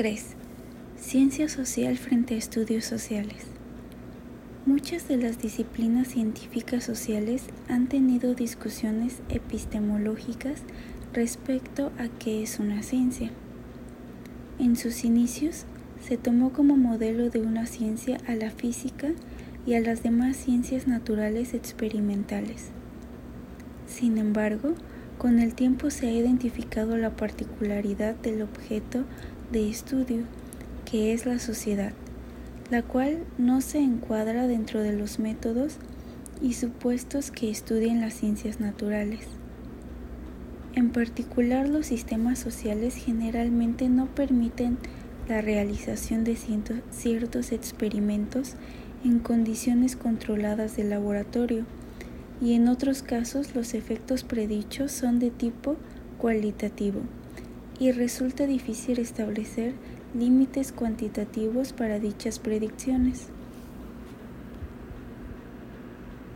3. Ciencia social frente a estudios sociales. Muchas de las disciplinas científicas sociales han tenido discusiones epistemológicas respecto a qué es una ciencia. En sus inicios se tomó como modelo de una ciencia a la física y a las demás ciencias naturales experimentales. Sin embargo, con el tiempo se ha identificado la particularidad del objeto de estudio, que es la sociedad la cual no se encuadra dentro de los métodos y supuestos que estudian las ciencias naturales. En particular, los sistemas sociales generalmente no permiten la realización de ciertos experimentos en condiciones controladas de laboratorio y en otros casos los efectos predichos son de tipo cualitativo y resulta difícil establecer límites cuantitativos para dichas predicciones.